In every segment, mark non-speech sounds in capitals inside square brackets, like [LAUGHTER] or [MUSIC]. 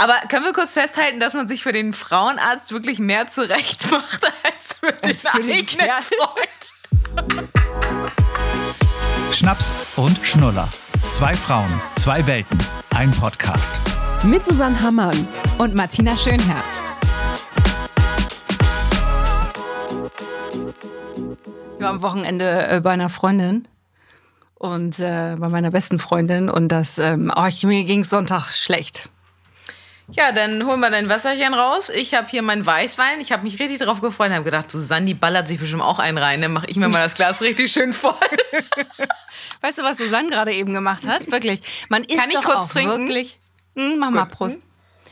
Aber können wir kurz festhalten, dass man sich für den Frauenarzt wirklich mehr zurecht macht als für den, Als für den eigenen. Freund? Schnaps und Schnuller. Zwei Frauen, zwei Welten, ein Podcast. Mit Susanne Hammann. und Martina Schönherr. Ich war am Wochenende äh, bei einer Freundin und äh, bei meiner besten Freundin und das, ähm, oh, ich, mir ging Sonntag schlecht. Ja, dann holen wir dein Wasserchen raus. Ich habe hier meinen Weißwein. Ich habe mich richtig drauf gefreut und habe gedacht, Susanne, die ballert sich bestimmt auch einen rein. Dann mache ich mir mal das Glas richtig schön voll. [LAUGHS] Weißt du, was Susanne gerade eben gemacht hat? Wirklich. Man ist Kann ich doch kurz auch trinken? wirklich. Hm, mach mal. Prost.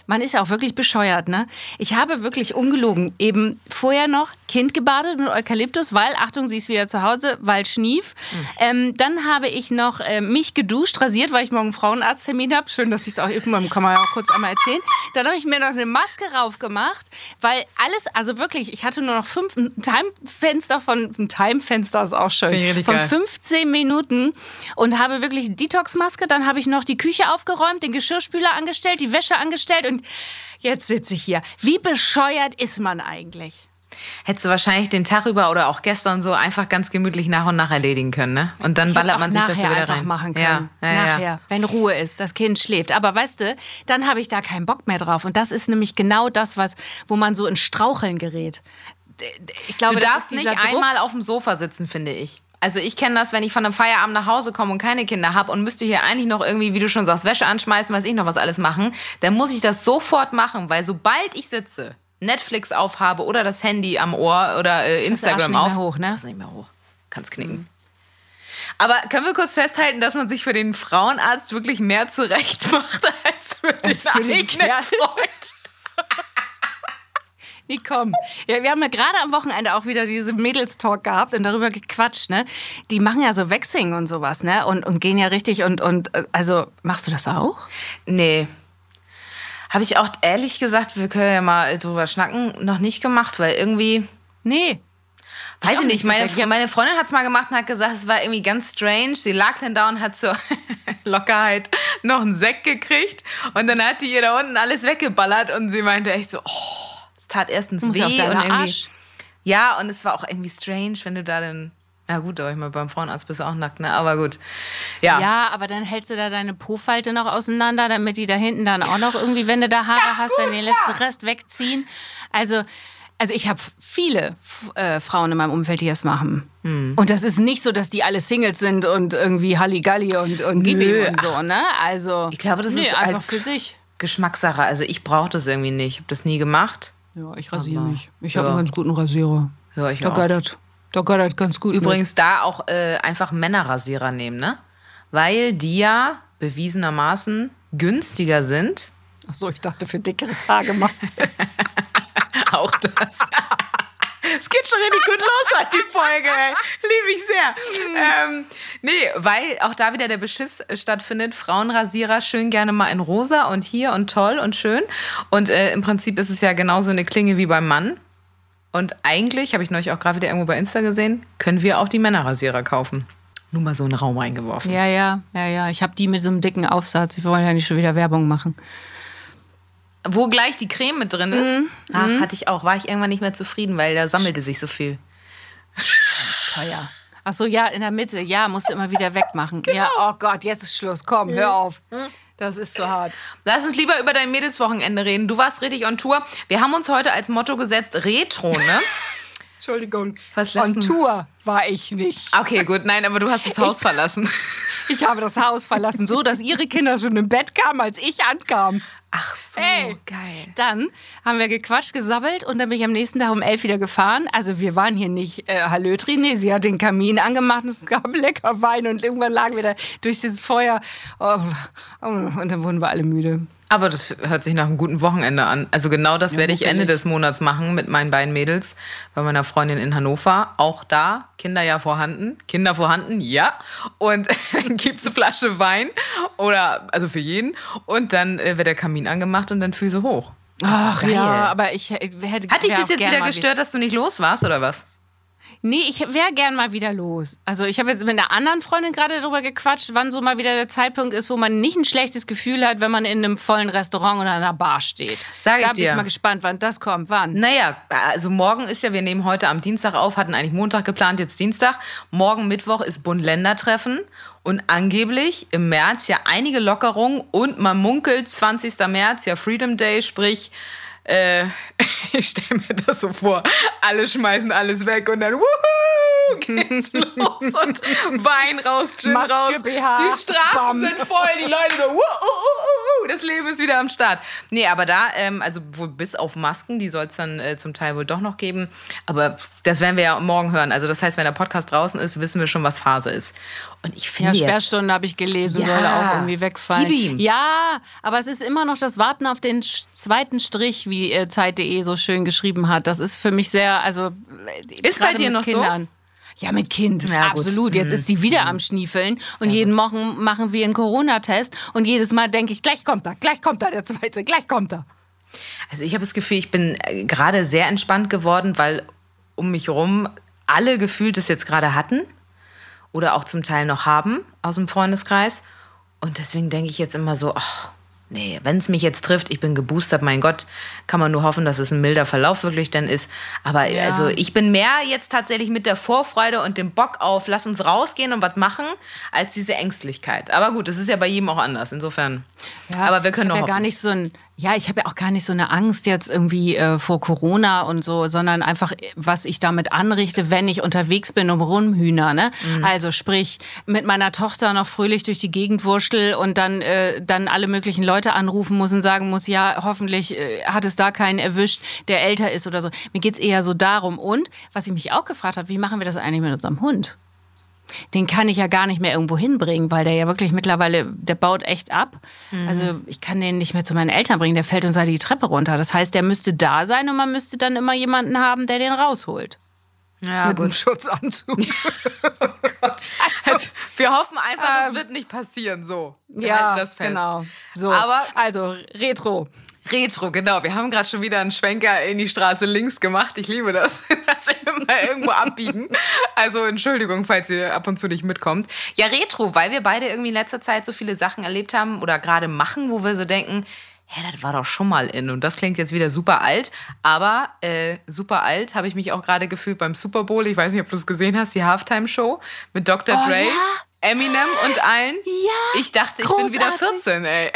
Man ist ja auch wirklich bescheuert, ne? Ich habe wirklich ungelogen eben vorher noch Kind gebadet mit Eukalyptus, weil, Achtung, sie ist wieder zu Hause, weil schnief. Ähm, dann habe ich noch äh, mich geduscht, rasiert, weil ich morgen einen Frauenarzttermin habe. Schön, dass ich es auch irgendwann, kann man ja auch kurz einmal erzählen. Dann habe ich mir noch eine Maske raufgemacht, weil alles, also wirklich, ich hatte nur noch fünf, ein Timefenster von, ein Timefenster ist auch schön, von geil. 15 Minuten und habe wirklich eine Detox-Maske. Dann habe ich noch die Küche aufgeräumt, den Geschirrspüler angestellt, die Wäsche angestellt und jetzt sitze ich hier. Wie bescheuert ist man eigentlich? Hättest du wahrscheinlich den Tag über oder auch gestern so einfach ganz gemütlich nach und nach erledigen können, ne? Und dann Ich ballert man sich das wieder einfach rein. machen Ja, können. ja, ja. nachher, wenn Ruhe ist, das Kind schläft. Aber weißt du, dann habe ich da keinen Bock mehr drauf. Und das ist nämlich genau das, was, wo man so in Straucheln gerät. Ich glaube, Du das darfst nicht Druck. einmal auf dem Sofa sitzen, finde ich. Also ich kenne das, wenn ich von einem Feierabend nach Hause komme und keine Kinder habe und müsste hier eigentlich noch irgendwie, wie du schon sagst, Wäsche anschmeißen, weiß ich noch was alles machen, dann muss ich das sofort machen, weil sobald ich sitze, Netflix aufhabe oder das Handy am Ohr oder äh, Instagram nicht mehr auf, hoch, ne? kriegst du nicht mehr hoch, kannst knicken. Aber können wir kurz festhalten, dass man sich für den Frauenarzt wirklich mehr zurecht macht als für für den eigenen Kerl. Freund? Nee, [LAUGHS] komm. Ja, wir haben ja gerade am Wochenende auch wieder diese Mädels-Talk gehabt und darüber gequatscht, ne? Die machen ja so Waxing und sowas, ne? Und, und gehen ja richtig und, und, äh, also, machst du das auch? Nee. Habe ich auch ehrlich gesagt, wir können ja mal drüber schnacken, noch nicht gemacht, weil irgendwie, Nee. weiß ich nicht, meine, meine Freundin hat es mal gemacht und hat gesagt, es war irgendwie ganz strange. Sie lag dann da und hat zur [LAUGHS] Lockerheit noch einen Sekt gekriegt und dann hat die ihr da unten alles weggeballert und sie meinte echt so, oh, es tat erstens Muss weh und irgendwie, Arsch. ja, und es war auch irgendwie strange, wenn du da dann, ja gut, aber ich mal beim Frauenarzt bist du auch nackt, ne, aber gut, ja. Ja, aber dann hältst du da deine Po-Falte noch auseinander, damit die da hinten dann auch noch irgendwie, wenn du da Haare hast, dann den letzten Rest wegziehen. Also, also ich habe viele äh, Frauen in meinem Umfeld, die das machen. Und das ist nicht so, dass die alle Singles sind und irgendwie Halligalli und, und gib ihm Nö, und so, ne? Also, Ich glaube, das nee, ist einfach halt- für sich. Geschmackssache, also ich brauche das irgendwie nicht, ich habe das nie gemacht. Ja, ich rasiere mich. Ich ja. habe einen ganz guten Rasierer. Ja, ich Da auch. geidert, da geidert ganz gut. mit. Übrigens da auch äh, einfach Männerrasierer nehmen, ne? Weil die ja bewiesenermaßen günstiger sind. Ach so, ich dachte für dickeres Haar gemacht. Auch das. Es geht schon richtig gut los, hat die Folge. Liebe ich sehr. Ähm, nee, weil auch da wieder der Beschiss stattfindet. Frauenrasierer schön gerne mal in rosa und hier und toll und schön. Und äh, im Prinzip ist es ja genauso eine Klinge wie beim Mann. Und eigentlich, habe ich neulich auch gerade wieder irgendwo bei Insta gesehen, können wir auch die Männerrasierer kaufen. Nur mal so in den Raum eingeworfen. Ja, ja, ja, ja. Ich habe die mit so einem dicken Aufsatz. Wir wollen ja nicht schon wieder Werbung machen. Wo gleich die Creme mit drin ist. Ach, hatte ich auch. War ich irgendwann nicht mehr zufrieden, weil da sammelte sich so viel. Teuer. Ach so, ja, in der Mitte. Ja, musst du immer wieder wegmachen. Ja, oh Gott, jetzt ist Schluss. Komm, hör auf. Das ist zu hart. Lass uns lieber über dein Mädelswochenende reden. Du warst richtig on Tour. Wir haben uns heute als Motto gesetzt, Retro, ne? [LAUGHS] Entschuldigung. Was On lassen- Tour war ich nicht. Okay, gut. Nein, aber du hast das Haus verlassen. [LAUGHS] Ich habe das Haus verlassen, so dass ihre Kinder schon im Bett kamen, als ich ankam. Ach so, Hey. geil. Dann haben wir gequatscht, gesabbelt und dann bin ich am nächsten Tag um elf wieder gefahren. Also wir waren hier nicht äh, Hallötri, nee, sie hat den Kamin angemacht und es gab [LAUGHS] lecker Wein und irgendwann lagen wir da durch das Feuer oh, und dann wurden wir alle müde. Aber das hört sich nach einem guten Wochenende an. Also genau das werde ich Ende muckelig. des Monats machen mit meinen beiden Mädels bei meiner Freundin in Hannover. Auch da, Kinder ja vorhanden. Kinder vorhanden, ja. Und dann [LAUGHS] gibt's eine Flasche Wein oder also für jeden. Und dann äh, wird der Kamin angemacht und dann Füße hoch. Ach geil. ja, aber ich äh, hätte Hat dich das jetzt wieder gestört, dass du nicht los warst oder was? Nee, ich wäre gern mal wieder los. Also ich habe jetzt mit einer anderen Freundin gerade darüber gequatscht, wann so mal wieder der Zeitpunkt ist, wo man nicht ein schlechtes Gefühl hat, wenn man in einem vollen Restaurant oder einer Bar steht. Sag ich da bin dir. ich mal gespannt, wann das kommt. Wann? Naja, also morgen ist ja, wir nehmen heute am Dienstag auf, hatten eigentlich Montag geplant, jetzt Dienstag. Morgen Mittwoch ist Bund-Länder-Treffen und angeblich im März ja einige Lockerungen und man munkelt 20. März ja Freedom Day, sprich, äh, [LAUGHS] ich stelle mir das so vor, alle schmeißen alles weg und dann wuhu, geht's [LAUGHS] los und Wein raus, Gin Maske, raus. BH, die Straßen bam. sind voll, die Leute so, wuhu, wuhu, das Leben ist wieder am Start. Nee, aber da, ähm, also wohl bis auf Masken, die soll es dann äh, zum Teil wohl doch noch geben. Aber das werden wir ja morgen hören. Also das heißt, wenn der Podcast draußen ist, wissen wir schon, was Phase ist. Und ich Ja, finde jetzt, Sperrstunde habe ich gelesen, Ja. soll auch irgendwie wegfallen. Ja, aber es ist immer noch das Warten auf den zweiten Strich, wie äh, Zeit.de so schön geschrieben hat. Das ist für mich sehr, also äh, Ist bei dir noch so? Kindern. Ja, mit Kind, Ja, gut. absolut. Jetzt ist sie wieder am Schniefeln und jeden Wochen machen wir einen Corona-Test und jedes Mal denke ich, gleich kommt er, gleich kommt er, der zweite, gleich kommt er. Also ich habe das Gefühl, ich bin äh, gerade sehr entspannt geworden, weil um mich herum alle gefühlt das jetzt gerade hatten oder auch zum Teil noch haben aus dem Freundeskreis. Und deswegen denke ich jetzt immer so, ach, nee, wenn es mich jetzt trifft, ich bin geboostert, mein Gott, kann man nur hoffen, dass es ein milder Verlauf wirklich dann ist. Aber Ja. also ich bin mehr jetzt tatsächlich mit der Vorfreude und dem Bock auf, lass uns rausgehen und was machen, als diese Ängstlichkeit. Aber gut, das ist ja bei jedem auch anders. Insofern. Aber wir können ich noch ja gar nicht so ein, ja, ich habe ja auch gar nicht so eine Angst jetzt irgendwie äh, vor Corona und so, sondern einfach, was ich damit anrichte, wenn ich unterwegs bin um Rumhühner. Ne? Mhm. Also sprich, mit meiner Tochter noch fröhlich durch die Gegend wurschtel und dann, äh, dann alle möglichen Leute anrufen muss und sagen muss, ja, hoffentlich äh, hat es da keinen erwischt, der älter ist oder so. Mir geht's eher so darum. Und was ich mich auch gefragt habe, wie machen wir das eigentlich mit unserem Hund? Den kann ich ja gar nicht mehr irgendwo hinbringen, weil der ja wirklich mittlerweile, der baut echt ab. Mhm. Also ich kann den nicht mehr zu meinen Eltern bringen, der fällt uns halt die Treppe runter. Das heißt, der müsste da sein und man müsste dann immer jemanden haben, der den rausholt. Ja, Mit einem Schutzanzug. [LAUGHS] Also, wir hoffen einfach, das wird nicht passieren. So. Wir ja, das fest. genau. So, Aber- also Retro. Retro, genau. Wir haben gerade schon wieder einen Schwenker in die Straße links gemacht. Ich liebe das, [LAUGHS] dass wir immer irgendwo abbiegen. Also Entschuldigung, falls ihr ab und zu nicht mitkommt. Ja, Retro, weil wir beide irgendwie in letzter Zeit so viele Sachen erlebt haben oder gerade machen, wo wir so denken, hä, das war doch schon mal in. Und das klingt jetzt wieder super alt. Aber äh, super alt habe ich mich auch gerade gefühlt beim Super Bowl. Ich weiß nicht, ob du es gesehen hast, die Halftime-Show mit Dr. Oh, Dre, ja. Eminem und allen. Ja, Ich dachte, ich bin wieder großartig. 14, ey.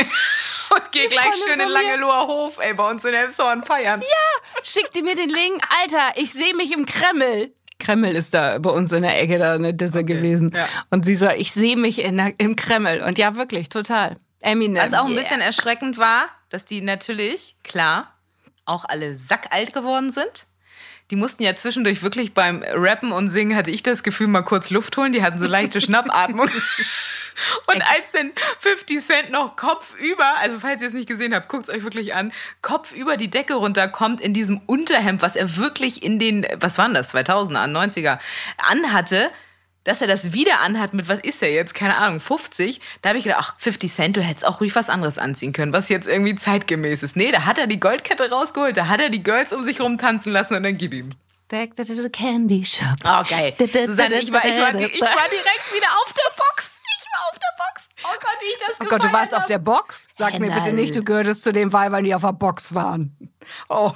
Gehe gleich schön in. Langeloher Hof, ey, bei uns in Elmshorn feiern. Schickt ihr mir den Link? Alter, ich sehe mich im Kreml. Kreml ist da bei uns in der Ecke da eine Disse gewesen. ja. Und sie sagt, ich sehe mich in der, im Kreml. Und ja, wirklich, total. Eminem. Was auch ein yeah. bisschen erschreckend war, dass die natürlich, klar, auch alle sackalt geworden sind. Die mussten ja zwischendurch wirklich beim Rappen und Singen, hatte ich das Gefühl, mal kurz Luft holen. Die hatten so leichte Schnappatmung. [LAUGHS] Und als dann 50 Cent noch kopfüber, also falls ihr es nicht gesehen habt, guckt es euch wirklich an, kopfüber die Decke runterkommt in diesem Unterhemd, was er wirklich in den, was waren das, 2000er, 90er, anhatte, dass er das wieder anhat mit, was ist er jetzt, keine Ahnung, 50, da habe ich gedacht, ach, 50 Cent, du hättest auch ruhig was anderes anziehen können, was jetzt irgendwie zeitgemäß ist. Nee, da hat er die Goldkette rausgeholt, da hat er die Girls um sich rumtanzen lassen und dann gib ihm. Candy Shop. Oh, geil. Susanne, ich war, ich, war, ich war direkt wieder auf der Box. Ich war auf der Box. Oh Gott, wie ich das Oh Gott, du warst gefeiert auf der hab. Box? Sag mir bitte nicht, du gehörtest zu den Weibern, die auf der Box waren. Oh.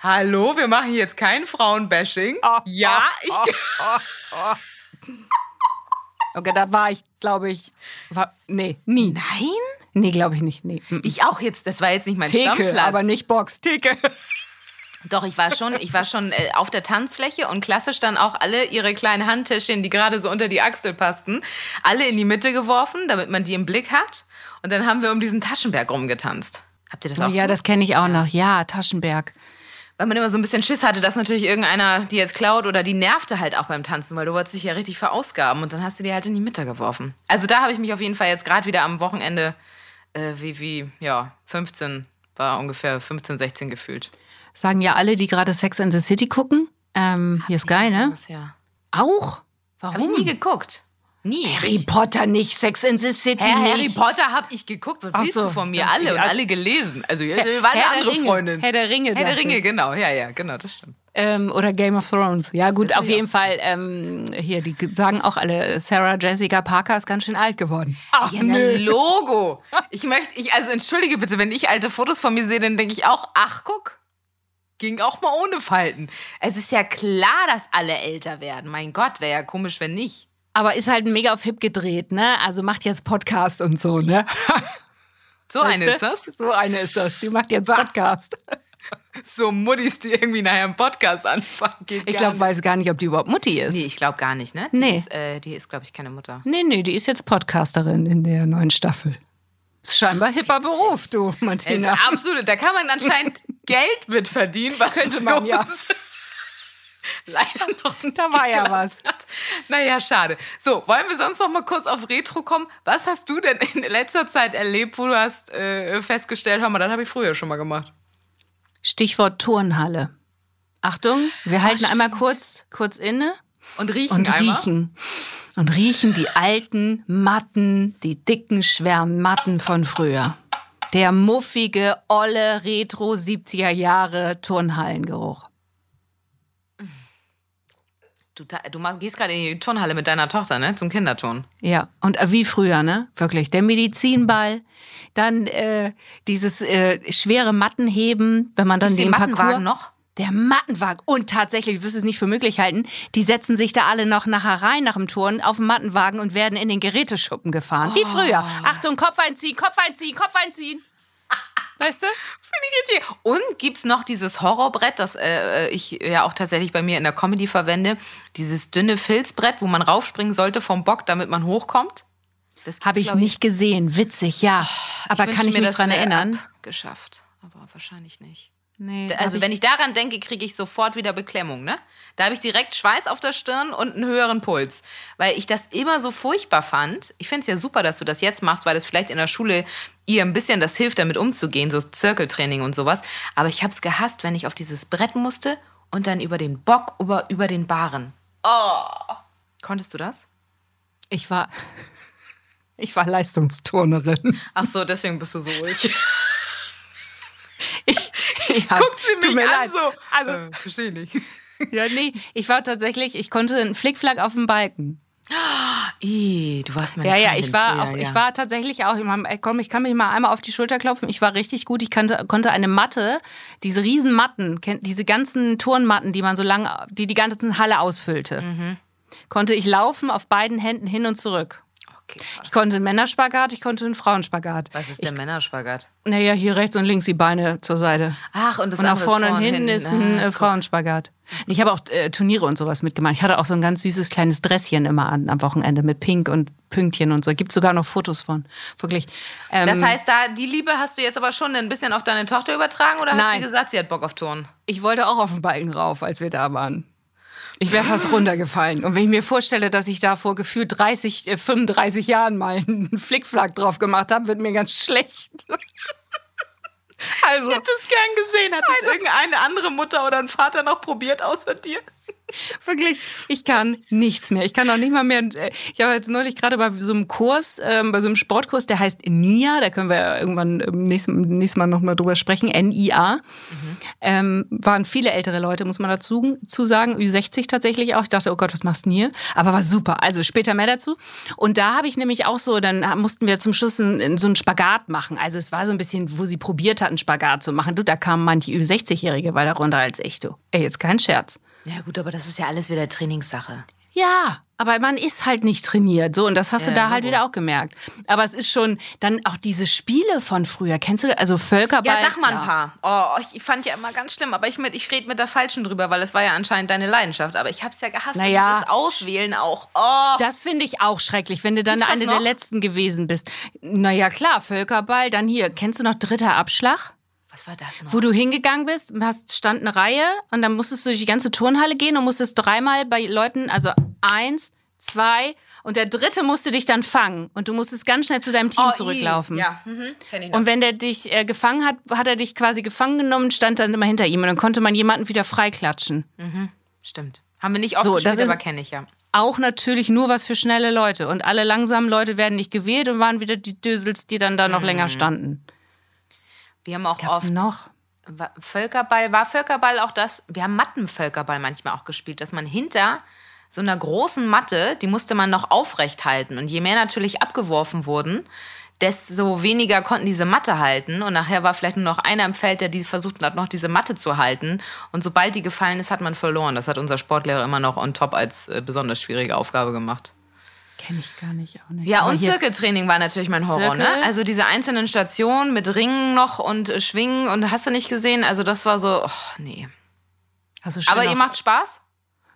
Hallo, wir machen jetzt kein Frauenbashing. ja, ich. Okay, da war ich, glaube ich, war, nee, nie. Nein? Nee, glaube ich nicht, nee. Ich auch jetzt. Das war jetzt nicht mein Theke, Stammplatz. aber nicht Box, Theke. Doch, ich war schon, ich war schon äh, auf der Tanzfläche und klassisch dann auch alle ihre kleinen Handtäschchen, die gerade so unter die Achsel passten, alle in die Mitte geworfen, damit man die im Blick hat. Und dann haben wir um diesen Taschenberg rumgetanzt. Habt ihr das auch? Ja, das kenne ich auch noch. Ja, Taschenberg. Weil man immer so ein bisschen Schiss hatte, dass natürlich irgendeiner die jetzt klaut oder die nervte halt auch beim Tanzen, weil du wolltest dich ja richtig verausgaben und dann hast du die halt in die Mitte geworfen. Also da habe ich mich auf jeden Fall jetzt gerade wieder am Wochenende äh, wie, wie, ja, 15, war ungefähr 15, 16 gefühlt. Sagen ja alle, die gerade Sex and the City gucken. Ähm, hier ist geil, ne? Das, ja. Auch? Habe ich Warum? nie geguckt. Nie. Harry Potter nicht, Sex and the City Herr nicht. Harry Potter habe ich geguckt. Was Ach willst so, du von mir? Alle und alle gelesen. Also, ja, war Herr eine der andere Ringe. Freundin. Herr der Ringe. Herr der Ringe, ich. genau. Ja, ja, genau, das stimmt. Ähm, oder Game of Thrones. Ja, gut, auf jeden Fall. Ähm, hier, die sagen auch alle, Sarah Jessica Parker ist ganz schön alt geworden. Ach, ja, nö. Logo. Ich möchte, ich, also entschuldige bitte, wenn ich alte Fotos von mir sehe, dann denke ich auch, ach, guck, ging auch mal ohne Falten. Es ist ja klar, dass alle älter werden. Mein Gott, wäre ja komisch, wenn nicht. Aber ist halt mega auf hip gedreht, ne? Also macht jetzt Podcast und so, ne? So weißt eine du? ist das? So eine ist das. Die macht jetzt Podcast. [LAUGHS] so Muttis, die irgendwie nachher einen Podcast anfangen. Geht ich glaube, weiß gar nicht, ob die überhaupt Mutti ist. Nee, ich glaube gar nicht, ne? Die nee. Ist, äh, die ist, glaube ich, keine Mutter. Nee, nee, die ist jetzt Podcasterin in der neuen Staffel. Ist scheinbar hipper Beruf, du, Martina. Ist absolut. Da kann man anscheinend [LAUGHS] Geld mit verdienen. Was Könnte man, ja. Leider [LAUGHS] noch Da war ja was. Naja, schade. So, wollen wir sonst noch mal kurz auf Retro kommen? Was hast du denn in letzter Zeit erlebt, wo du hast äh, festgestellt, hör mal, das habe ich früher schon mal gemacht? Stichwort Turnhalle. Achtung, wir halten Ach, einmal kurz, kurz inne. Und riechen Und einmal. riechen. Und riechen die alten Matten, die dicken, schweren Matten von früher. Der muffige, olle, retro 70er Jahre Turnhallengeruch. Du, du gehst gerade in die Turnhalle mit deiner Tochter, ne? Zum Kinderturn. Ja, und äh, wie früher, ne? Wirklich. Der Medizinball, dann äh, dieses äh, schwere Mattenheben, wenn man dann Gibt's den, den Mattenwagen Parcours, noch? Der Mattenwagen. Und tatsächlich, du wirst es nicht für möglich halten, die setzen sich da alle noch nachher rein nach dem Turnen auf den Mattenwagen und werden in den Geräteschuppen gefahren. Oh. Wie früher. Achtung, Kopf einziehen, Kopf einziehen, Kopf einziehen. Weißt du? Finde ich richtig. Und gibt es noch dieses Horrorbrett, das äh, ich ja auch tatsächlich bei mir in der Comedy verwende. Dieses dünne Filzbrett, wo man raufspringen sollte vom Bock, damit man hochkommt. Das habe ich nicht gesehen. Witzig, ja. Aber ich kann ich mich daran erinnern? Geschafft, aber wahrscheinlich nicht. Nee, also ich wenn ich daran denke, kriege ich sofort wieder Beklemmung, ne? Da habe ich direkt Schweiß auf der Stirn und einen höheren Puls, weil ich das immer so furchtbar fand. Ich finde es ja super, dass du das jetzt machst, weil das vielleicht in der Schule ihr ein bisschen das hilft, damit umzugehen, so Zirkeltraining und sowas. Aber ich habe es gehasst, wenn ich auf dieses Brett musste und dann über den Bock, über, über den Baren. Oh. Konntest du das? Ich war, ich war Leistungsturnerin. Ach so, deswegen bist du so ruhig. [LAUGHS] [LAUGHS] ich, Guckt sie mich an leid. so. Also, äh, verstehe nicht. [LAUGHS] Ja, nee, ich war tatsächlich, ich konnte einen Flickflack auf dem Balken. [GASPS] Ih, du warst meine Ja, ja, Freundin ich war, früher, auch, ja. ich war tatsächlich auch, ich, mein, komm, ich kann mich mal einmal auf die Schulter klopfen, ich war richtig gut, ich kannte, konnte eine Matte, diese riesen Matten, diese ganzen Turnmatten, die man so lang, die die ganze Halle ausfüllte, Mhm. konnte ich laufen auf beiden Händen hin und zurück. Okay, Ich konnte einen Männerspagat, ich konnte einen Frauenspagat. was ist der Männerspagat? Naja, hier rechts und links die Beine zur Seite. Ach, und das Und nach vorne und hinten ist ein Ah, äh. Frauenspagat. Ich habe auch äh, Turniere und sowas mitgemacht. Ich hatte auch so ein ganz süßes kleines Dresschen immer an am Wochenende mit Pink und Pünktchen und so. Gibt sogar noch Fotos von. Wirklich. Ähm, Das heißt, da die Liebe hast du jetzt aber schon ein bisschen auf deine Tochter übertragen oder hat Nein. sie gesagt, sie hat Bock auf Turnen? ich wollte auch auf den Balken rauf, als wir da waren. Ich wäre fast runtergefallen. Und wenn ich mir vorstelle, dass ich da vor gefühlt 30, äh, 35 Jahren mal einen Flickflack drauf gemacht habe, wird mir ganz schlecht. Also, Ich hätte es gern gesehen. Hat es irgendeine andere Mutter oder ein Vater noch probiert außer dir? [LAUGHS] Wirklich, ich kann nichts mehr. Ich kann auch nicht mal mehr. äh, Ich habe jetzt neulich gerade bei so einem Kurs, ähm, bei so einem Sportkurs, der heißt NIA, da können wir irgendwann im nächsten, nächstes Mal nochmal drüber sprechen, NIA. Ähm, waren viele ältere Leute, muss man dazu zu sagen, Ü60 tatsächlich auch. Ich dachte, oh Gott, was machst du denn hier? Aber war super. Also später mehr dazu. Und da habe ich nämlich auch so, dann mussten wir zum Schluss einen, so einen Spagat machen. Also es war so ein bisschen, wo sie probiert hatten, Spagat zu machen. Du, da kamen manche Ü60-Jährige weiter runter als ich, du. Ey, jetzt kein Scherz. Ja gut, aber das ist ja alles wieder Trainingssache. Ja, aber man ist halt nicht trainiert. So, und das hast Ja, du da halt wieder auch gemerkt. Aber es ist schon dann auch diese Spiele von früher. Kennst du das? Also Völkerball. Ja, sag mal ein paar. Oh, ich fand ja immer ganz schlimm, aber ich, mit, ich rede mit der Falschen drüber, weil es war ja anscheinend deine Leidenschaft. Aber ich hab's ja gehasst. Naja. Dieses Auswählen auch. Oh. Das finde ich auch schrecklich, wenn du dann Gibt's eine der letzten gewesen bist. Naja, klar, Völkerball. Dann hier, kennst du noch dritter Abschlag? Was war das noch? Wo du hingegangen bist, hast, stand eine Reihe und dann musstest du durch die ganze Turnhalle gehen und musstest dreimal bei Leuten, also eins, zwei und der dritte musste dich dann fangen und du musstest ganz schnell zu deinem Team Oh, i. zurücklaufen. Ja, mhm. kenn ich noch. Und wenn der dich äh, gefangen hat, hat er dich quasi gefangen genommen, stand dann immer hinter ihm und dann konnte man jemanden wieder freiklatschen. Stimmt. Haben wir nicht oft So, gespielt, das ist- aber kenne ich ja. Auch natürlich nur was für schnelle Leute. Und alle langsamen Leute werden nicht gewählt und waren wieder die Dösels, die dann da noch länger standen. Wir haben Was auch gab's oft noch? Völkerball, war Völkerball auch das? Wir haben Mattenvölkerball manchmal auch gespielt, dass man hinter so einer großen Matte, die musste man noch aufrecht halten. Und je mehr natürlich abgeworfen wurden, desto weniger konnten diese Matte halten. Und nachher war vielleicht nur noch einer im Feld, der die versucht hat, noch diese Matte zu halten. Und sobald die gefallen ist, hat man verloren. Das hat unser Sportlehrer immer noch on top als äh, besonders schwierige Aufgabe gemacht. Kenne ich gar nicht. Auch nicht. Ja, Aber und Zirkeltraining war natürlich mein Horror, ne? Zirkel? Also diese einzelnen Stationen mit Ringen noch und äh, Schwingen und hast du nicht gesehen? Also das war so, oh, nee. Hast du schön Aber ihr macht Spaß?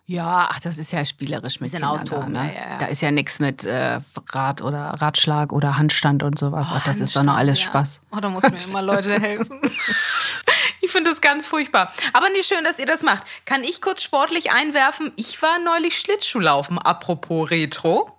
Ja, ach, das ist ja spielerisch mit Kindern austoben, da, ne? ja, ja. Da ist ja nichts mit äh, Rad oder Radschlag oder Handstand und sowas. ach, das ist doch noch Handstand, alles ja. Spaß. Oh, da muss mir [LAUGHS] immer Leute helfen. [LAUGHS] ich finde das ganz furchtbar. Aber nicht schön, dass ihr das macht. Kann ich kurz sportlich einwerfen? Ich war neulich Schlittschuhlaufen, apropos Retro.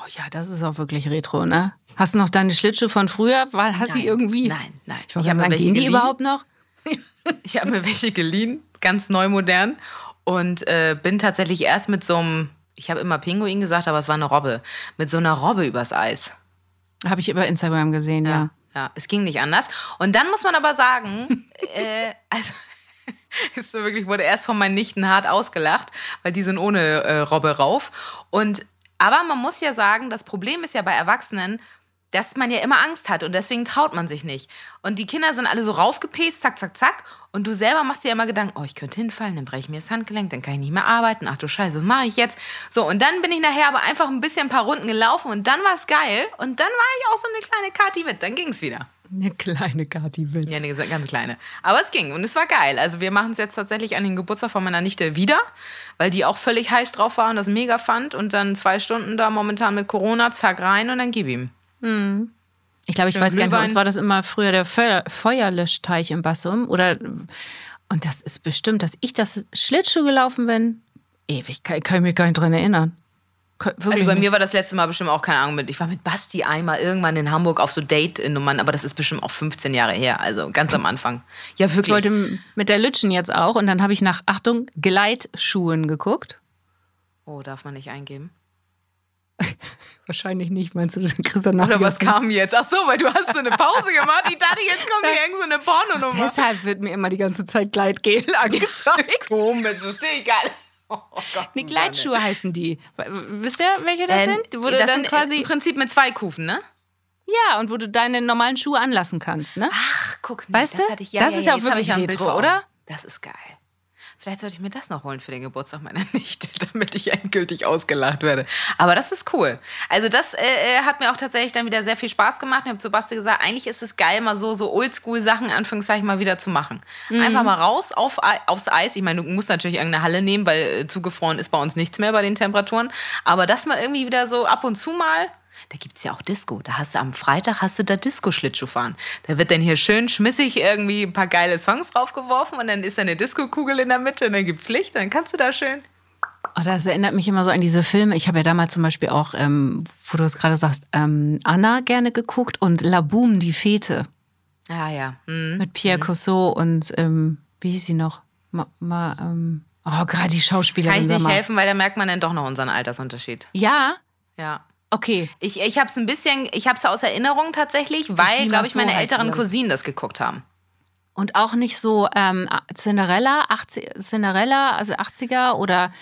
Oh ja, das ist auch wirklich retro, ne? Hast du noch deine Schlittschuhe von früher? War, hast du irgendwie? nein, nein. Ich Ich hab gerade mir welche gehen die geliehen. überhaupt noch? [LAUGHS] Ich habe mir welche geliehen, ganz neu modern. Und äh, bin tatsächlich erst mit so einem, ich habe immer Pinguin gesagt, aber es war eine Robbe, mit so einer Robbe übers Eis. Habe ich über Instagram gesehen, ja. Ja, es ging nicht anders. Und dann muss man aber sagen, [LAUGHS] äh, also [LAUGHS] ist so wirklich, wurde erst von meinen Nichten hart ausgelacht, weil die sind ohne äh, Robbe rauf. Und aber man muss ja sagen, das Problem ist ja bei Erwachsenen, dass man ja immer Angst hat und deswegen traut man sich nicht. Und die Kinder sind alle so raufgepest, zack, zack, zack. Und du selber machst dir immer Gedanken, oh, ich könnte hinfallen, dann breche ich mir das Handgelenk, dann kann ich nicht mehr arbeiten. Ach du Scheiße, was mache ich jetzt? So, und dann bin ich nachher aber einfach ein bisschen ein paar Runden gelaufen und dann war es geil. Und dann war ich auch so eine kleine Kati mit, dann ging es wieder. Eine kleine Kati Witt. Ja, eine ganz kleine. Aber es ging und es war geil. Also wir machen es jetzt tatsächlich an den Geburtstag von meiner Nichte wieder, weil die auch völlig heiß drauf war und das mega fand. Und dann zwei Stunden da momentan mit Corona, zack rein und dann gib ihm. Ich glaube, ich Schön weiß gar nicht, bei Glühwein. uns war das immer früher der Feuer, Feuerlöschteich im Bassum. Oder, und das ist bestimmt, dass ich das Schlittschuh gelaufen bin. Ewig, kann, kann ich mich gar nicht dran erinnern. Wirklich Also bei nicht. mir war das letzte Mal bestimmt auch keine Ahnung mit. Ich war mit Basti einmal irgendwann in Hamburg auf so Date-Nummern, aber das ist bestimmt auch 15 Jahre her, also ganz am Anfang. Ja, Ich wirklich. wollte m- mit der Lütschen jetzt auch und dann habe ich nach, Achtung, Gleitschuhen geguckt. oh, darf man nicht eingeben. [LAUGHS] Wahrscheinlich nicht, meinst du, dann kriegst du nach Oder was kam jetzt? Ach so, weil du hast so eine Pause gemacht. Ich dachte, jetzt kommt hier irgend so eine Pornonummer. Deshalb wird mir immer die ganze Zeit Gleitgel [LAUGHS] angezeigt. Komisch, verstehe ich gar nicht. Oh Gott, Nee, Gleitschuhe heißen die. Wisst ihr, welche das Ähm, sind? Wo du das dann sind quasi. im Prinzip mit zwei Kufen, ne? Ja, und wo du deine normalen Schuhe anlassen kannst, ne? Ach, guck, Weißt du? das, hatte ich, ja, Das ja, ist ja, auch wirklich retro, oder? Das ist geil. Vielleicht sollte ich mir das noch holen für den Geburtstag meiner [LAUGHS] Nichte, damit ich endgültig ausgelacht werde. Aber das ist cool. Also das äh, äh, hat mir auch tatsächlich dann wieder sehr viel Spaß gemacht. Ich habe zu Basti gesagt, eigentlich ist es geil, mal so, so Oldschool-Sachen, Anführungszeichen, mal wieder zu machen. Mhm. Einfach mal raus auf, aufs Eis. Ich meine, du musst natürlich irgendeine Halle nehmen, weil äh, zugefroren ist bei uns nichts mehr bei den Temperaturen. Aber das mal irgendwie wieder so ab und zu mal da gibt es ja auch Disco. Da hast du am Freitag hast du da Disco-Schlittschuh fahren. Da wird dann hier schön schmissig irgendwie ein paar geile Songs draufgeworfen und dann ist da eine Disco-Kugel in der Mitte und dann gibt's Licht und dann kannst du da schön. Oh, das erinnert mich immer so an diese Filme. Ich habe ja damals zum Beispiel auch, ähm, wo du es gerade sagst, ähm, Anna gerne geguckt und La Boum, die Fete Ah ja. Mhm. mit Pierre Cossot und ähm, wie hieß sie noch? Ma, ma, ähm, oh, gerade die Schauspielerin. Kann ich nicht helfen, weil da merkt man dann doch noch unseren Altersunterschied. Ja, Ja. Okay. Ich, ich habe es ein bisschen, ich habe es aus Erinnerung tatsächlich, weil, glaube ich, meine älteren. Cousinen das geguckt haben. Und auch nicht so ähm, Cinderella, 80, Cinderella, also 80er oder,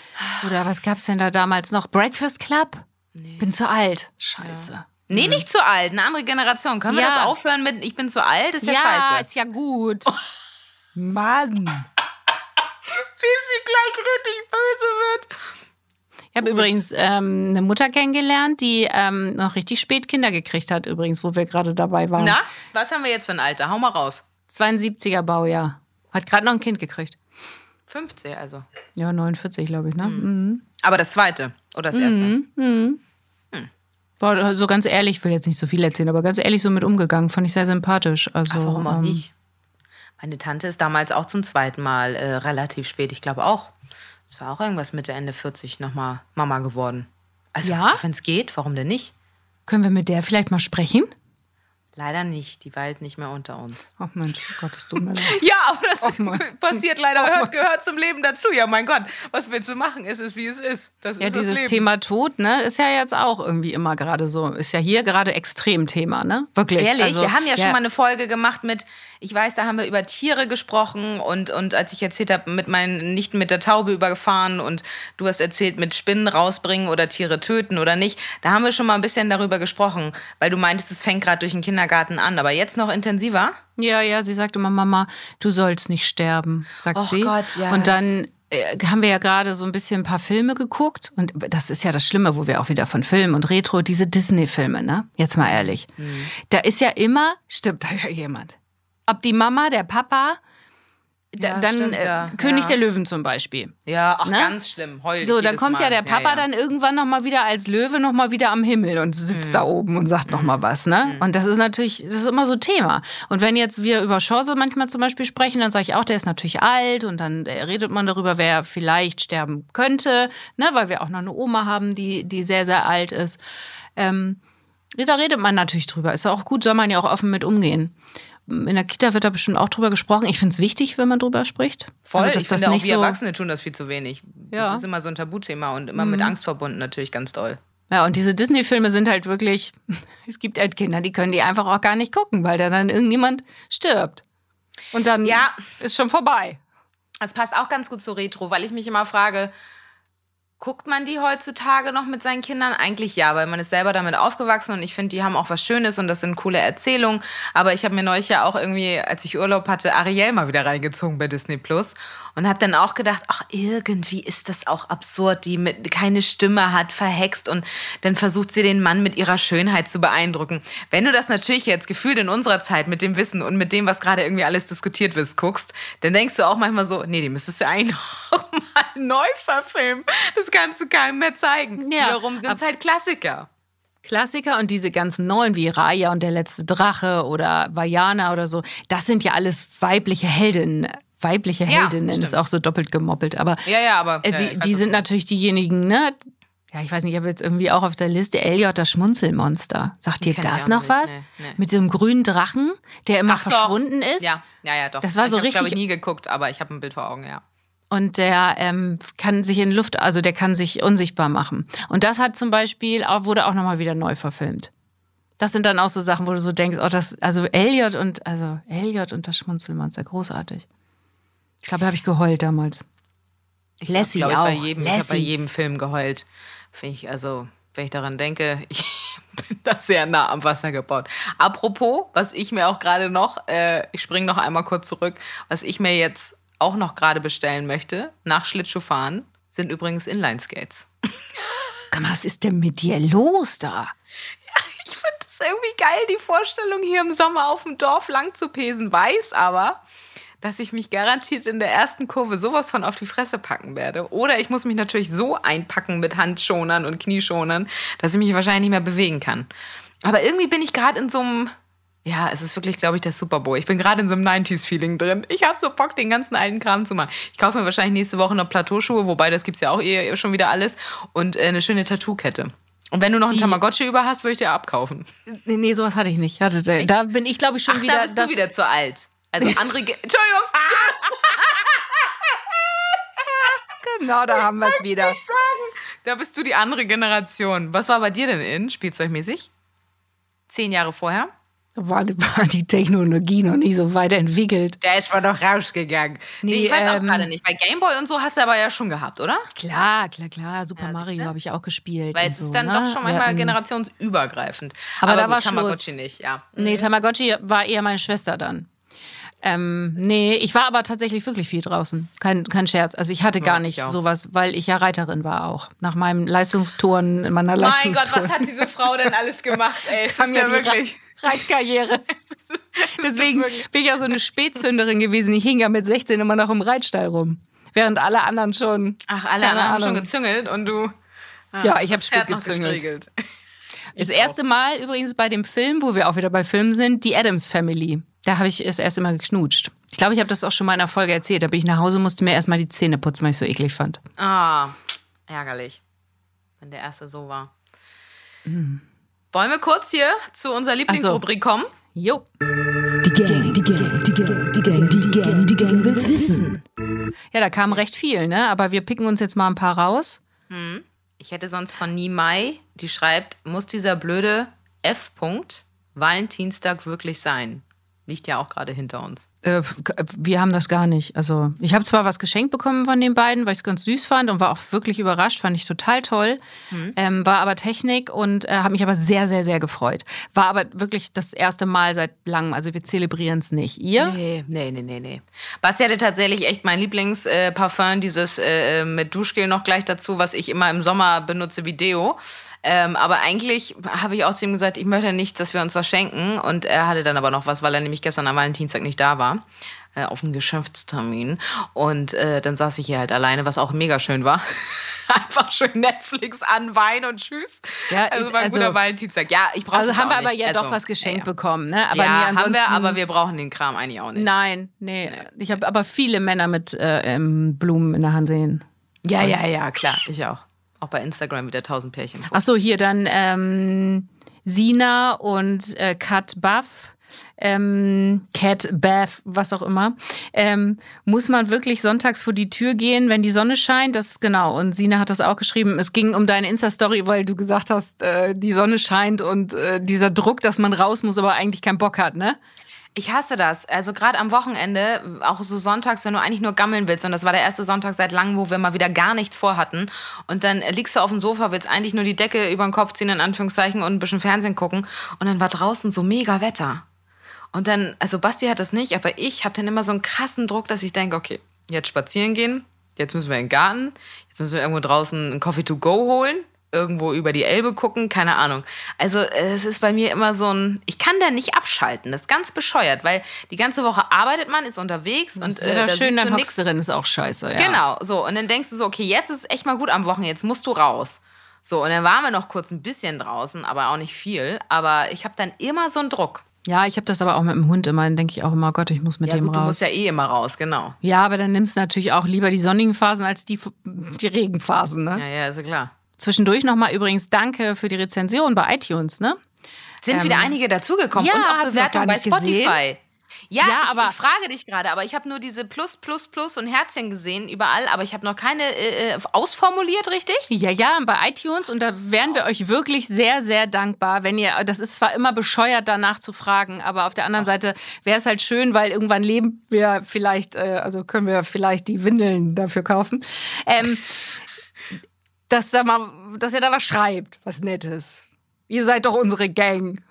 oder was gab's denn da damals noch? Breakfast Club? Bin zu alt. Scheiße. Nee, nicht zu alt, eine andere Generation. Können wir Ja. das aufhören mit Ich bin zu alt? Ist ja, Ja, scheiße. ist ja gut. Mann. [LAUGHS] Bis sie gleich richtig böse wird. Ich habe übrigens ähm, eine Mutter kennengelernt, die ähm, noch richtig spät Kinder gekriegt hat, übrigens, wo wir gerade dabei waren. Na, was haben wir jetzt für ein Alter? Hau mal raus. 72er Baujahr. Hat gerade noch ein Kind gekriegt. 50 also. Ja, 49, glaube ich, ne? Mhm. Aber das zweite oder das erste? War so ganz ehrlich, ich will jetzt nicht so viel erzählen, aber ganz ehrlich so mit umgegangen. Fand ich sehr sympathisch. Also, Ach, warum auch ähm, nicht? Meine Tante ist damals auch zum zweiten Mal äh, relativ spät, ich glaube auch. Es war auch irgendwas Mitte, Ende 40 nochmal Mama geworden. Also, Ja? wenn es geht, warum denn nicht? Können wir mit der vielleicht mal sprechen? Leider nicht. Die weilt nicht mehr unter uns. Ach Mensch, oh Gott, das tut mir leid. Ja, aber das Mann. [LAUGHS] passiert leider, gehört, gehört zum Leben dazu. Ja, mein Gott, was willst du machen? Es ist, wie es ist. Das Ja, ist dieses. Thema Tod, ne, ist ja jetzt auch irgendwie immer gerade so, ist ja hier gerade Extremthema, ne? Wirklich. Ehrlich, Also, wir haben ja, schon mal eine Folge gemacht mit, ich weiß, da haben wir über Tiere gesprochen und, und als ich erzählt habe, mit meinen Nichten mit der Taube übergefahren und du hast erzählt, mit Spinnen rausbringen oder Tiere töten oder nicht, da haben wir schon mal ein bisschen darüber gesprochen, weil du meintest, es fängt gerade durch den Kindergarten an, aber jetzt noch intensiver? Ja, ja, sie sagt immer, Mama, du sollst nicht sterben, sagt Och sie. Gott, ja, Und das- dann äh, haben wir ja gerade so ein bisschen ein paar Filme geguckt. Und das ist ja das Schlimme, wo wir auch wieder von Film und Retro, diese Disney-Filme, ne? Jetzt mal ehrlich. Mhm. Da ist ja immer, stimmt da ja jemand. Ob die Mama, der Papa, da, Ja, dann stimmt, äh, ja, König ja. der Löwen zum Beispiel. Ja, ach, Ne? ganz schlimm. Heul So, dann kommt ja Mal. der Papa ja. dann irgendwann noch mal wieder als Löwe noch mal wieder am Himmel und sitzt Mhm. da oben und sagt noch mal was, ne? Und das ist natürlich, das ist immer so Thema. Und wenn jetzt wir über Chance manchmal zum Beispiel sprechen, dann sage ich auch, der ist natürlich alt und dann äh, redet man darüber, wer vielleicht sterben könnte, ne? Weil wir auch noch eine Oma haben, die, die sehr, sehr alt ist. Ähm, ja, da redet man natürlich drüber. Ist ja auch gut, soll man ja auch offen mit umgehen. In der Kita wird da bestimmt auch drüber gesprochen. Ich finde es wichtig, wenn man drüber spricht. Voll, Also, dass ich das finde auch, nicht wir so- Erwachsene tun das viel zu wenig. Ja. Das ist immer so ein Tabuthema und immer mit Angst verbunden natürlich ganz doll. Ja, und diese Disney-Filme sind halt wirklich, [LAUGHS] es gibt halt Kinder, die können die einfach auch gar nicht gucken, weil da dann irgendjemand stirbt. Und dann Ja. ist schon vorbei. Das passt auch ganz gut zu Retro, weil ich mich immer frage, guckt man die heutzutage noch mit seinen Kindern? Eigentlich ja, weil man ist selber damit aufgewachsen und ich finde, die haben auch was Schönes und das sind coole Erzählungen. Aber ich habe mir neulich ja auch irgendwie, als ich Urlaub hatte, Ariel mal wieder reingezogen bei Disney Plus und habe dann auch gedacht, ach, irgendwie ist das auch absurd, die mit, keine Stimme hat, verhext und dann versucht sie den Mann mit ihrer Schönheit zu beeindrucken. Wenn du das natürlich jetzt gefühlt in unserer Zeit mit dem Wissen und mit dem, was gerade irgendwie alles diskutiert wird, guckst, dann denkst du auch manchmal so, nee, die müsstest du eigentlich [LAUGHS] noch mal neu verfilmen. Das kannst du keinem mehr zeigen. Ja, Wiederum sind es halt Klassiker. Klassiker und diese ganzen neuen wie Raya und der letzte Drache oder Vajana oder so, das sind ja alles weibliche Heldinnen. Weibliche Ja, Heldinnen ist stimmt. auch so doppelt gemoppelt. Aber Ja, ja, aber äh, ja, die, die was sind natürlich diejenigen, ne? Ja, ich weiß nicht, ich habe jetzt irgendwie auch auf der Liste Elliot, das Schmunzelmonster. Sagt dir das noch nicht, was? nee, nee. Mit dem grünen Drachen, der immer Ach doch. verschwunden ist. Ja, ja, ja, doch. Das war so ich hab's, glaube ich, richtig- nie geguckt, aber ich habe ein Bild vor Augen, ja. Und der ähm, kann sich in Luft, also der kann sich unsichtbar machen. Und das hat zum Beispiel auch, wurde auch nochmal wieder neu verfilmt. Das sind dann auch so Sachen, wo du so denkst, oh, das, also Elliot und, also Elliot und das Schmunzelmonster, großartig. Ich glaube, da habe ich geheult damals. Ich Lassie glaub auch. Ich, bei jedem, ich habe bei Lassie. jedem Film geheult. Finde ich, also, wenn ich daran denke, [LAUGHS] ich bin da sehr nah am Wasser gebaut. Apropos, was ich mir auch gerade noch, äh, ich springe noch einmal kurz zurück, was ich mir jetzt auch noch gerade bestellen möchte, nach Schlittschuhfahren, sind übrigens Inline-Skates. [LAUGHS] Komm, was ist denn mit dir los da? Ich finde das irgendwie geil, die Vorstellung, hier im Sommer auf dem Dorf lang zu pesen. Weiß aber, dass ich mich garantiert in der ersten Kurve sowas von auf die Fresse packen werde. Oder ich muss mich natürlich so einpacken mit Handschonern und Knieschonern, dass ich mich wahrscheinlich nicht mehr bewegen kann. Aber irgendwie bin ich gerade in so einem. Ja, es ist wirklich, glaube ich, der Super Bowl. Ich bin gerade in so einem 90s-Feeling drin. Ich habe so Bock, den ganzen alten Kram zu machen. Ich kaufe mir wahrscheinlich nächste Woche noch Plateauschuhe, wobei das gibt es ja auch eh schon wieder alles. Und äh, eine schöne Tattoo-Kette. Und wenn du noch einen Tamagotchi über hast, würde ich dir abkaufen. Nee, nee, sowas hatte ich nicht. Hatte, da- da bin ich, glaube ich, schon Ach, wieder. da bist das- du wieder zu alt. Also [LAUGHS] andere. Ge Entschuldigung. [LAUGHS] Genau, da haben wir es wieder. Da bist du die andere Generation. Was war bei dir denn in, spielzeugmäßig? Zehn Jahre vorher? War, war die Technologie noch nicht so weiterentwickelt. Der ist mal noch rausgegangen. Nee, Nee, ich weiß auch ähm, gerade nicht. Bei Gameboy und so hast du aber ja schon gehabt, oder? Klar, klar, klar. Super Ja, Mario habe ich auch gespielt. Weil es so, ist dann ne? doch schon manchmal hatten- generationsübergreifend. Aber da gut, war Tamagotchi Schluss. nicht, ja. Nee, Tamagotchi war eher meine Schwester dann. Ähm, nee, ich war aber tatsächlich wirklich viel draußen. Kein, kein Scherz. Also ich hatte gar ich nicht auch. sowas, weil ich ja Reiterin war auch. Nach meinem Leistungstouren, in meiner Mein Gott, was hat diese Frau denn alles gemacht, ey? [LAUGHS] Es ist ja ja wirklich. Re Reitkarriere. [LAUGHS] Deswegen bin ich ja so eine Spätzünderin gewesen. Ich hing ja mit 16 immer noch im Reitstall rum. Während alle anderen schon. Ach, alle anderen haben schon gezüngelt und du. ah, Ja, ich habe spät gezüngelt. [LAUGHS] Das erste Mal übrigens bei dem Film, wo wir auch wieder bei Filmen sind, die Adams Family. Da habe ich das erste Mal geknutscht. Ich glaube, ich habe das auch schon mal in einer Folge erzählt. Da bin ich nach Hause, musste mir erstmal die Zähne putzen, weil ich so eklig fand. Ah, ärgerlich. Wenn der erste so war. Hm. Wollen wir kurz hier zu unserer Lieblingsrubrik kommen? Jo. Die Gang, die Gang, die Gang, die Gang, die Gang, die Gang will's wissen. Ja, da kam recht viel, ne? Aber wir picken uns jetzt mal ein paar raus. Ich hätte sonst von Nimai, die schreibt, muss dieser blöde F. -Punkt Valentinstag wirklich sein? Liegt ja auch gerade hinter uns. Äh, wir haben das gar nicht. Also, ich habe zwar was geschenkt bekommen von den beiden, weil ich es ganz süß fand und war auch wirklich überrascht, fand ich total toll. Ähm, war aber Technik und äh, habe mich aber sehr, sehr, sehr gefreut. War aber wirklich das erste Mal seit langem. Also, wir zelebrieren es nicht. Ihr? Nee, nee, nee, nee, nee. Basti hatte tatsächlich echt mein Lieblingsparfum, äh, dieses äh, mit Duschgel noch gleich dazu, was ich immer im Sommer benutze wie Deo. Ähm, aber eigentlich habe ich auch zu ihm gesagt, ich möchte nicht, dass wir uns was schenken. Und er hatte dann aber noch was, weil er nämlich gestern am Valentinstag nicht da war. Äh, auf einem Geschäftstermin. Und äh, dann saß ich hier halt alleine, was auch mega schön war. [LAUGHS] Einfach schön Netflix an, Wein und Tschüss. Ja, also war ein also- guter Valentinstag. Ja, ich brauche Also haben wir aber nicht. ja also, doch was geschenkt ja, ja. bekommen, ne? Aber ja, nee, haben wir, aber wir brauchen den Kram eigentlich auch nicht. Nein, nee. Ich habe aber viele Männer mit äh, ähm, Blumen in der Hand sehen. Ja, ja, ja, klar, ich auch. Auch bei Instagram wieder tausend Pärchen. Ach so, hier dann ähm, Sina und äh, Kat Buff. Ähm, Cat Bath, was auch immer. Ähm, muss man wirklich sonntags vor die Tür gehen, wenn die Sonne scheint? Das ist genau. Und Sina hat das auch geschrieben. Es ging um deine Insta-Story, weil du gesagt hast, äh, die Sonne scheint und äh, dieser Druck, dass man raus muss, aber eigentlich keinen Bock hat, ne? Ich hasse das. Also gerade am Wochenende, auch so sonntags, wenn du eigentlich nur gammeln willst. Und das war der erste Sonntag seit langem, wo wir mal wieder gar nichts vorhatten. Und dann liegst du auf dem Sofa, willst eigentlich nur die Decke über den Kopf ziehen, in Anführungszeichen, und ein bisschen Fernsehen gucken. Und dann war draußen so mega Wetter. Und dann, also Basti hat das nicht, aber ich habe dann immer so einen krassen Druck, dass ich denke, okay, jetzt spazieren gehen, jetzt müssen wir in den Garten, jetzt müssen wir irgendwo draußen einen Coffee to go holen, irgendwo über die Elbe gucken, keine Ahnung. Also es ist bei mir immer so ein, ich kann da nicht abschalten, das ist ganz bescheuert, weil die ganze Woche arbeitet man, ist unterwegs und Äh, äh, da schön, dann hockst nix. du drin, ist auch scheiße. Ja. Genau, so. Und dann denkst du so, okay, jetzt ist es echt mal gut am Wochenende, jetzt musst du raus. So, und dann waren wir noch kurz ein bisschen draußen, aber auch nicht viel. Aber ich habe dann immer so einen Druck. Ja, ich habe das aber auch mit dem Hund immer. Dann denke ich auch immer, Gott, ich muss mit Ja, dem gut, du raus. musst ja eh immer raus, genau. Ja, aber dann nimmst du natürlich auch lieber die sonnigen Phasen als die, die Regenphasen. Ne? Ja, ja, ist ja klar. Zwischendurch nochmal übrigens danke für die Rezension bei iTunes. Ne? Sind wieder einige dazugekommen ja, und auch du Bewertungen gar bei nicht gesehen? Ja, Ja, ich, aber- ich frage dich gerade, aber ich habe nur diese Plus, Plus, Plus und Herzchen gesehen überall, aber ich habe noch keine äh, äh, ausformuliert, richtig? Ja, ja, bei iTunes und da wären wir euch wirklich sehr, sehr dankbar, wenn ihr, das ist zwar immer bescheuert danach zu fragen, aber auf der anderen Seite wäre es halt schön, weil irgendwann leben wir vielleicht, äh, also können wir vielleicht die Windeln dafür kaufen, ähm, [LAUGHS] dass, da mal, dass ihr da was schreibt, was Nettes. Ihr seid doch unsere Gang.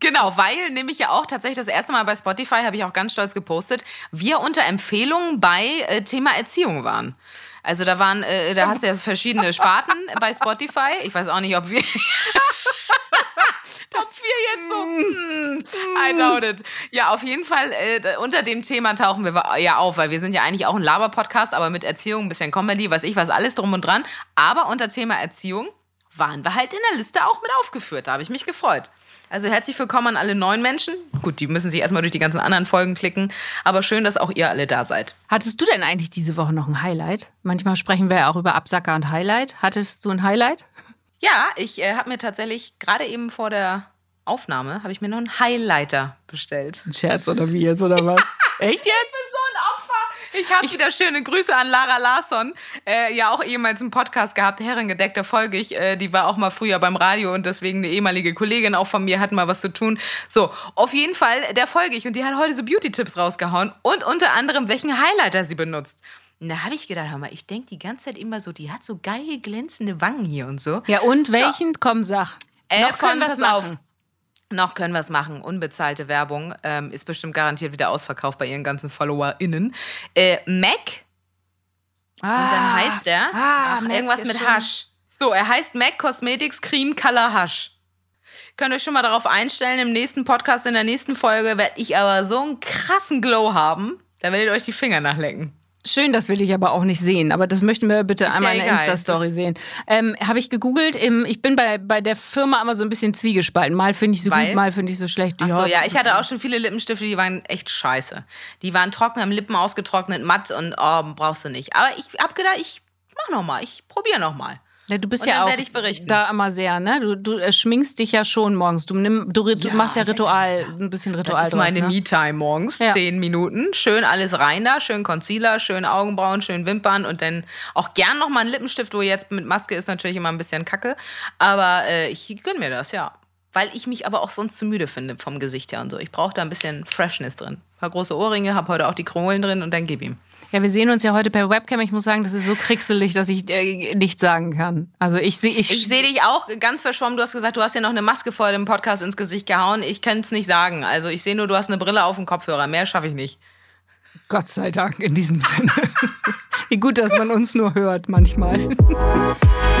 Genau, weil nämlich ja auch tatsächlich das erste Mal bei Spotify, habe ich auch ganz stolz gepostet, wir unter Empfehlungen bei äh, Thema Erziehung waren. Also da waren, äh, da hast du ja verschiedene Sparten [LAUGHS] bei Spotify. Ich weiß auch nicht, ob wir. [LAUGHS] ob wir jetzt so. Hm, I doubt it. Ja, auf jeden Fall, äh, unter dem Thema tauchen wir ja auf, weil wir sind ja eigentlich auch ein Laber-Podcast, aber mit Erziehung, ein bisschen Comedy, weiß ich was, alles drum und dran. Aber unter Thema Erziehung waren wir halt in der Liste auch mit aufgeführt. Da habe ich mich gefreut. Also herzlich willkommen an alle neuen Menschen. Gut, die müssen sich erstmal durch die ganzen anderen Folgen klicken, aber schön, dass auch ihr alle da seid. Hattest du denn eigentlich diese Woche noch ein Highlight? Manchmal sprechen wir ja auch über Absacker und Highlight. Hattest du ein Highlight? Ja, ich äh, habe mir tatsächlich gerade eben vor der Aufnahme habe ich mir noch einen Highlighter bestellt. Ein Scherz oder wie jetzt oder was? [LAUGHS] Echt jetzt? Ich bin so ein Opfer. Ich habe wieder schöne Grüße an Lara Larsson. Äh, ja, auch ehemals einen Podcast gehabt, Herrengedeckter folge ich. Äh, die war auch mal früher beim Radio und deswegen eine ehemalige Kollegin auch von mir, hat mal was zu tun. So, auf jeden Fall, der folge ich und die hat heute so Beauty-Tipps rausgehauen und unter anderem, welchen Highlighter sie benutzt. Und da habe ich gedacht, hör mal, ich denke die ganze Zeit immer so, die hat so geil glänzende Wangen hier und so. Ja, und welchen? Komm, sag. Äh, Noch können von, pass auf. Noch können wir es machen. Unbezahlte Werbung ähm, ist bestimmt garantiert wieder ausverkauft bei ihren ganzen FollowerInnen. Äh, Mac. Und dann heißt er ah, ach, irgendwas mit schon- Hasch. So, er heißt Mac Cosmetics Cream Color Hasch. Könnt ihr euch schon mal darauf einstellen, im nächsten Podcast, in der nächsten Folge werde ich aber so einen krassen Glow haben, da werdet ihr euch die Finger nachlecken. Schön, das will ich aber auch nicht sehen. Aber das möchten wir bitte ja einmal in der. Insta-Story sehen. Ähm, Habe ich gegoogelt. Im, ich bin bei, bei der Firma immer so ein bisschen zwiegespalten. Mal finde ich sie Weil? gut, mal finde ich sie schlecht. Ach so, ja, ich hatte auch schon viele Lippenstifte, die waren echt scheiße. Die waren trocken am Lippen ausgetrocknet, matt und oh, brauchst du nicht. Aber ich hab gedacht, ich mach noch mal, ich probiere noch mal. Ja, du bist Und ja auch da immer sehr, ne? Du, du äh, schminkst dich ja schon morgens. Du, nimm, du, du Ja, machst ja Ritual, ja. ein bisschen Ritual Das ist meine ne? Me-Time morgens, zehn Minuten. Schön alles rein da, schön Concealer, schön Augenbrauen, schön Wimpern und dann auch gern noch mal einen Lippenstift, wo jetzt mit Maske ist natürlich immer ein bisschen kacke. Aber äh, ich gönn mir das, ja. Weil ich mich aber auch sonst zu müde finde vom Gesicht her und so. Ich brauche da ein bisschen Freshness drin. Ein paar große Ohrringe, habe heute auch die Kronen drin und dann gib ihm. Ja, wir sehen uns ja heute per Webcam. Ich muss sagen, das ist so krickselig, dass ich äh, nichts sagen kann. Also ich sehe, ich, Ich sehe dich auch ganz verschwommen. Du hast gesagt, du hast ja noch eine Maske vor dem Podcast ins Gesicht gehauen. Ich könnte es nicht sagen. Also ich sehe nur, du hast eine Brille auf dem Kopfhörer. Mehr schaffe ich nicht. Gott sei Dank in diesem Sinne. [LAUGHS] Wie gut, dass man uns nur hört manchmal. [LAUGHS]